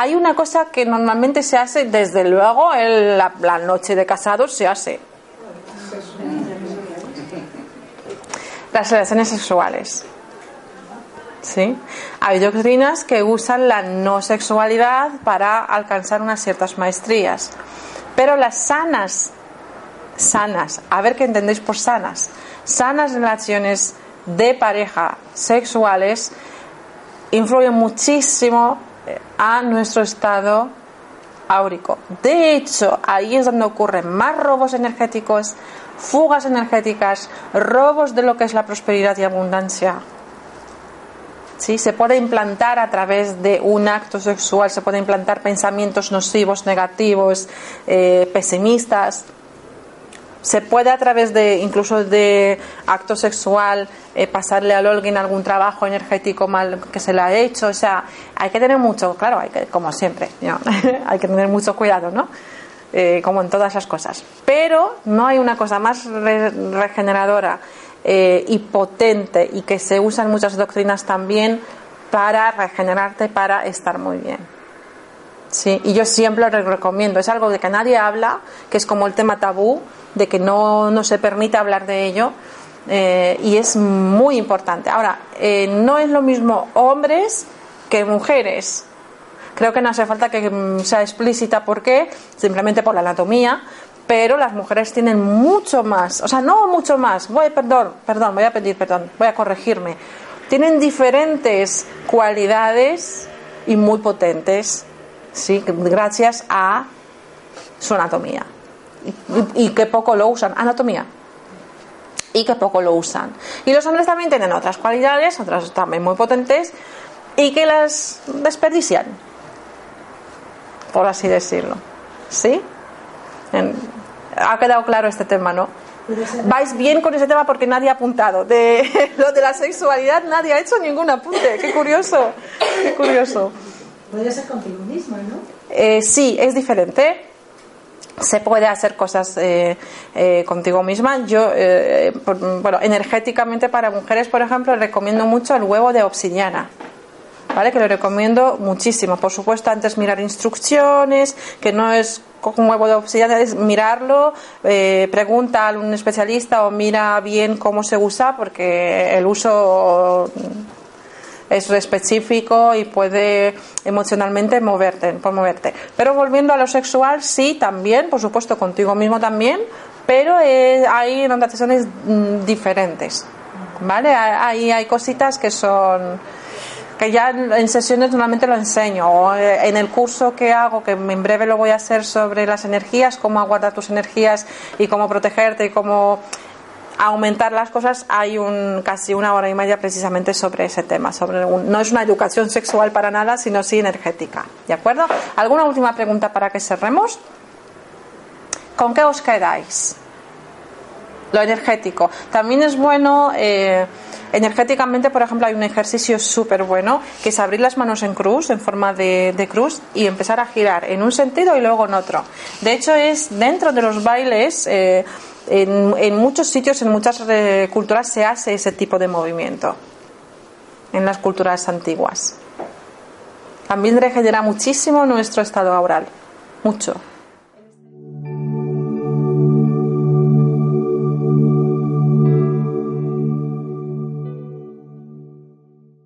Hay una cosa que normalmente se hace, desde luego, en la, noche de casados se hace. Las relaciones sexuales. ¿Sí? Hay doctrinas que usan la no sexualidad para alcanzar unas ciertas maestrías. Pero las sanas, sanas, a ver qué entendéis por sanas, sanas relaciones de pareja sexuales influyen muchísimo a nuestro estado áurico. De hecho, ahí es donde ocurren más robos energéticos, fugas energéticas, robos de lo que es la prosperidad y abundancia. ¿Sí? Se puede implantar a través de un acto sexual, se puede implantar pensamientos nocivos, negativos, eh, pesimistas. Se puede a través de incluso de acto sexual eh, pasarle a alguien algún trabajo energético mal que se le ha hecho. O sea, hay que tener mucho, claro, hay que, como siempre, hay que tener mucho cuidado, ¿no? Eh, como en todas las cosas. Pero no hay una cosa más regeneradora eh, y potente y que se usa en muchas doctrinas también para regenerarte, para estar muy bien. Sí, y yo siempre lo recomiendo. Es algo de que nadie habla, que es como el tema tabú, de que no, no se permite hablar de ello eh, y es muy importante. Ahora, eh, no es lo mismo hombres que mujeres. Creo que no hace falta que mm, sea explícita por qué, simplemente por la anatomía, pero las mujeres tienen mucho más, o sea, no mucho más, voy, perdón, perdón, voy a pedir perdón, voy a corregirme. Tienen diferentes cualidades y muy potentes, sí, gracias a su anatomía. Y, que poco lo usan, anatomía y que poco lo usan. Y los hombres también tienen otras cualidades, otras también muy potentes, y que las desperdician, por así decirlo. ¿Sí? ha quedado claro este tema, ¿no? Vais bien con ese tema porque nadie ha apuntado. De lo de la sexualidad nadie ha hecho ningún apunte. Qué curioso, qué curioso. Podría ser contigo mismo, ¿no? Eh, sí, es diferente se puede hacer cosas eh, eh, contigo misma. Yo, eh, bueno, energéticamente para mujeres, por ejemplo, recomiendo mucho el huevo de obsidiana. ¿Vale? Que lo recomiendo muchísimo. Por supuesto, antes mirar instrucciones, que no es un huevo de obsidiana, es mirarlo, pregunta a un especialista o mira bien cómo se usa, porque el uso es específico y puede emocionalmente moverte, por moverte. Pero volviendo a lo sexual, sí, también, por supuesto, contigo mismo también, pero eh, hay anotaciones mm, diferentes, ¿vale? Ahí hay cositas que son que ya en sesiones normalmente lo enseño o eh, en el curso que hago que en breve lo voy a hacer sobre las energías cómo aguardar tus energías y cómo protegerte y cómo aumentar las cosas, hay un, casi una hora y media precisamente sobre ese tema. Sobre no es una educación sexual para nada, sino sí energética. ¿De acuerdo? ¿Alguna última pregunta para que cerremos? ¿Con qué os quedáis? Lo energético. También es bueno. Eh, energéticamente, por ejemplo, hay un ejercicio súper bueno que es abrir las manos en cruz, en forma de, cruz, y empezar a girar en un sentido y luego en otro. De hecho, es dentro de los bailes. Eh, en, muchos sitios, en muchas culturas se hace ese tipo de movimiento, en las culturas antiguas. También regenera muchísimo nuestro estado oral, mucho.